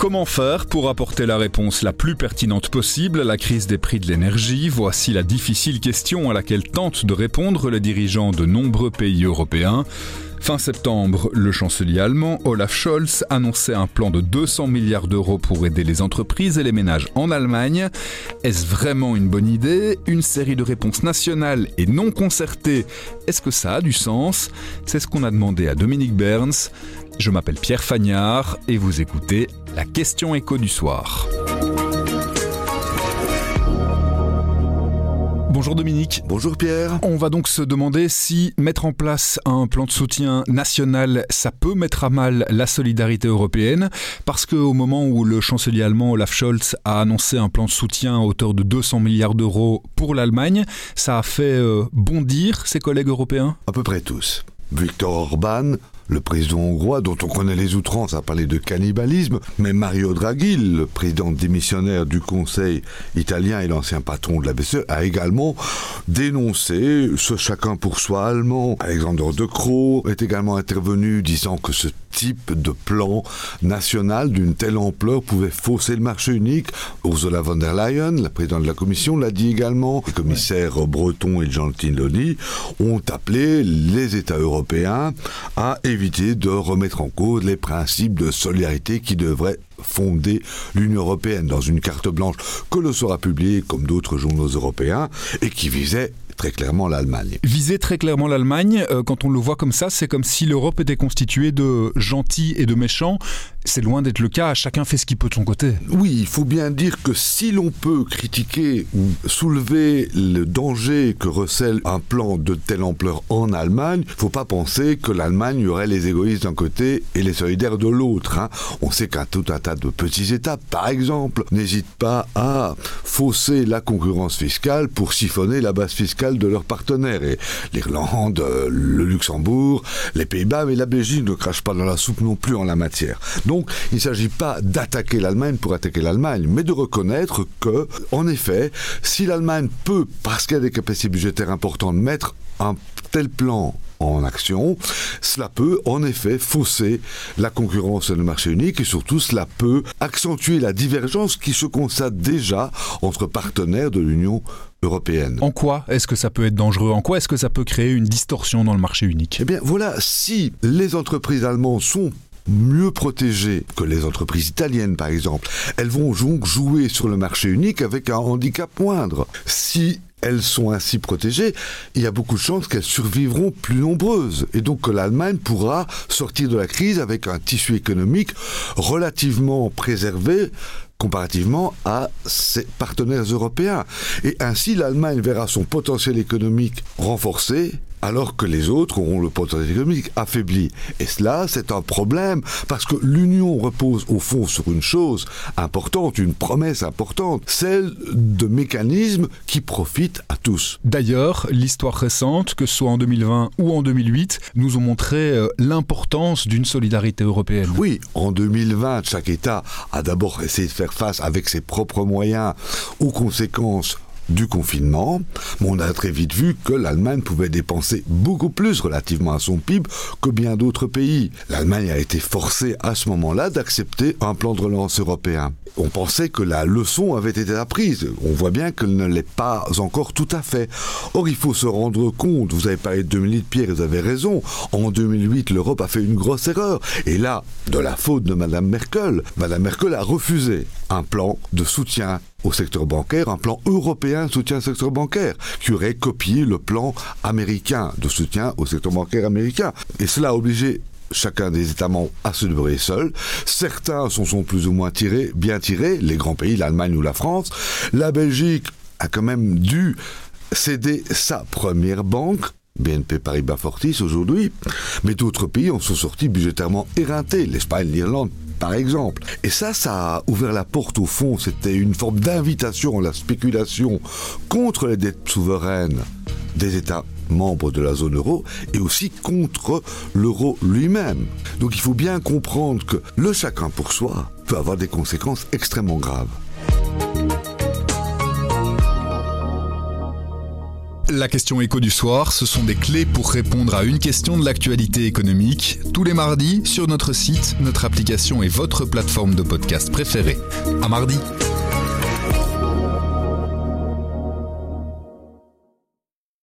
Comment faire pour apporter la réponse la plus pertinente possible à la crise des prix de l'énergie? Voici la difficile question à laquelle tentent de répondre les dirigeants de nombreux pays européens. Fin septembre, le chancelier allemand Olaf Scholz annonçait un plan de 200 milliards d'euros pour aider les entreprises et les ménages en Allemagne. Est-ce vraiment une bonne idée? Une série de réponses nationales et non concertées, est-ce que ça a du sens? C'est ce qu'on a demandé à Dominique Berns. Je m'appelle Pierre Fagnard et vous écoutez la question écho du soir. Bonjour Dominique. Bonjour Pierre. On va donc se demander si mettre en place un plan de soutien national, ça peut mettre à mal la solidarité européenne, parce qu'au moment où le chancelier allemand Olaf Scholz a annoncé un plan de soutien à hauteur de 200 milliards d'euros pour l'Allemagne, ça a fait euh, bondir ses collègues européens? À peu près tous. Victor Orban, le président hongrois, dont on connaît les outrances, a parlé de cannibalisme, mais Mario Draghi, le président démissionnaire du Conseil italien et l'ancien patron de la BCE, a également dénoncé ce chacun pour soi allemand. Alexandre De Croo est également intervenu disant que ce type de plan national d'une telle ampleur pouvait fausser le marché unique? Ursula von der Leyen, la présidente de la Commission, l'a dit également. Les commissaires Breton et Gentiloni ont appelé les États européens à éviter de remettre en cause les principes de solidarité qui devraient fonder l'Union européenne dans une carte blanche que le sera publiée comme d'autres journaux européens et qui visait très. Viser très clairement l'Allemagne, euh, quand on le voit comme ça, c'est comme si l'Europe était constituée de gentils et de méchants. C'est loin d'être le cas, chacun fait ce qu'il peut de son côté. Oui, il faut bien dire que si l'on peut critiquer ou soulever le danger que recèle un plan de telle ampleur en Allemagne, il ne faut pas penser que l'Allemagne aurait les égoïstes d'un côté et les solidaires de l'autre. Hein. On sait qu'un tout un tas de petits États, par exemple, n'hésitent pas à fausser la concurrence fiscale pour siphonner la base fiscale de leurs partenaires. Et l'Irlande, le Luxembourg, les Pays-Bas, mais la Belgique ne crache pas dans la soupe non plus en la matière. Donc, il ne s'agit pas d'attaquer l'Allemagne pour attaquer l'Allemagne, mais de reconnaître que, en effet, si l'Allemagne peut, parce qu'elle a des capacités budgétaires importantes, mettre un tel plan en action, cela peut en effet fausser la concurrence sur le marché unique et surtout cela peut accentuer la divergence qui se constate déjà entre partenaires de l'Union européenne. En quoi est-ce que ça peut être dangereux? En quoi est-ce que ça peut créer une distorsion dans le marché unique? Eh bien voilà, si les entreprises allemandes sont mieux protégées que les entreprises italiennes, par exemple. Elles vont donc jouer sur le marché unique avec un handicap moindre. Si elles sont ainsi protégées, il y a beaucoup de chances qu'elles survivront plus nombreuses. Et donc que l'Allemagne pourra sortir de la crise avec un tissu économique relativement préservé comparativement à ses partenaires européens. Et ainsi, l'Allemagne verra son potentiel économique renforcé alors que les autres auront le potentiel économique affaibli. Et cela, c'est un problème, parce que l'Union repose au fond sur une chose importante, une promesse importante, celle de mécanismes qui profitent à tous. D'ailleurs, l'histoire récente, que ce soit en 2020 ou en 2008, nous ont montré euh, l'importance d'une solidarité européenne. Oui, en 2020, chaque État a d'abord essayé de faire face avec ses propres moyens aux conséquences du confinement, on a très vite vu que l'Allemagne pouvait dépenser beaucoup plus relativement à son PIB que bien d'autres pays. L'Allemagne a été forcée à ce moment-là d'accepter un plan de relance européen. On pensait que la leçon avait été apprise. On voit bien qu'elle ne l'est pas encore tout à fait. Or, il faut se rendre compte, vous avez parlé de 2008, Pierre, vous avez raison. En 2008, l'Europe a fait une grosse erreur. Et là, de la faute de Mme Merkel, Mme Merkel a refusé un plan de soutien au secteur bancaire, un plan européen de soutien au secteur bancaire, qui aurait copié le plan américain de soutien au secteur bancaire américain. Et cela a obligé chacun des États membres à se débrouiller seul. Certains sont, sont plus ou moins tirés, bien tirés, les grands pays, l'Allemagne ou la France. La Belgique a quand même dû céder sa première banque BNP Paribas Fortis aujourd'hui, mais d'autres pays en sont sortis budgétairement éreintés, l'Espagne, l'Irlande par exemple. Et ça, ça a ouvert la porte au fond, c'était une forme d'invitation à la spéculation contre les dettes souveraines des États membres de la zone euro et aussi contre l'euro lui-même. Donc il faut bien comprendre que le chacun pour soi peut avoir des conséquences extrêmement graves. La question écho du soir, ce sont des clés pour répondre à une question de l'actualité économique, tous les mardis sur notre site, notre application et votre plateforme de podcast préférée. À mardi.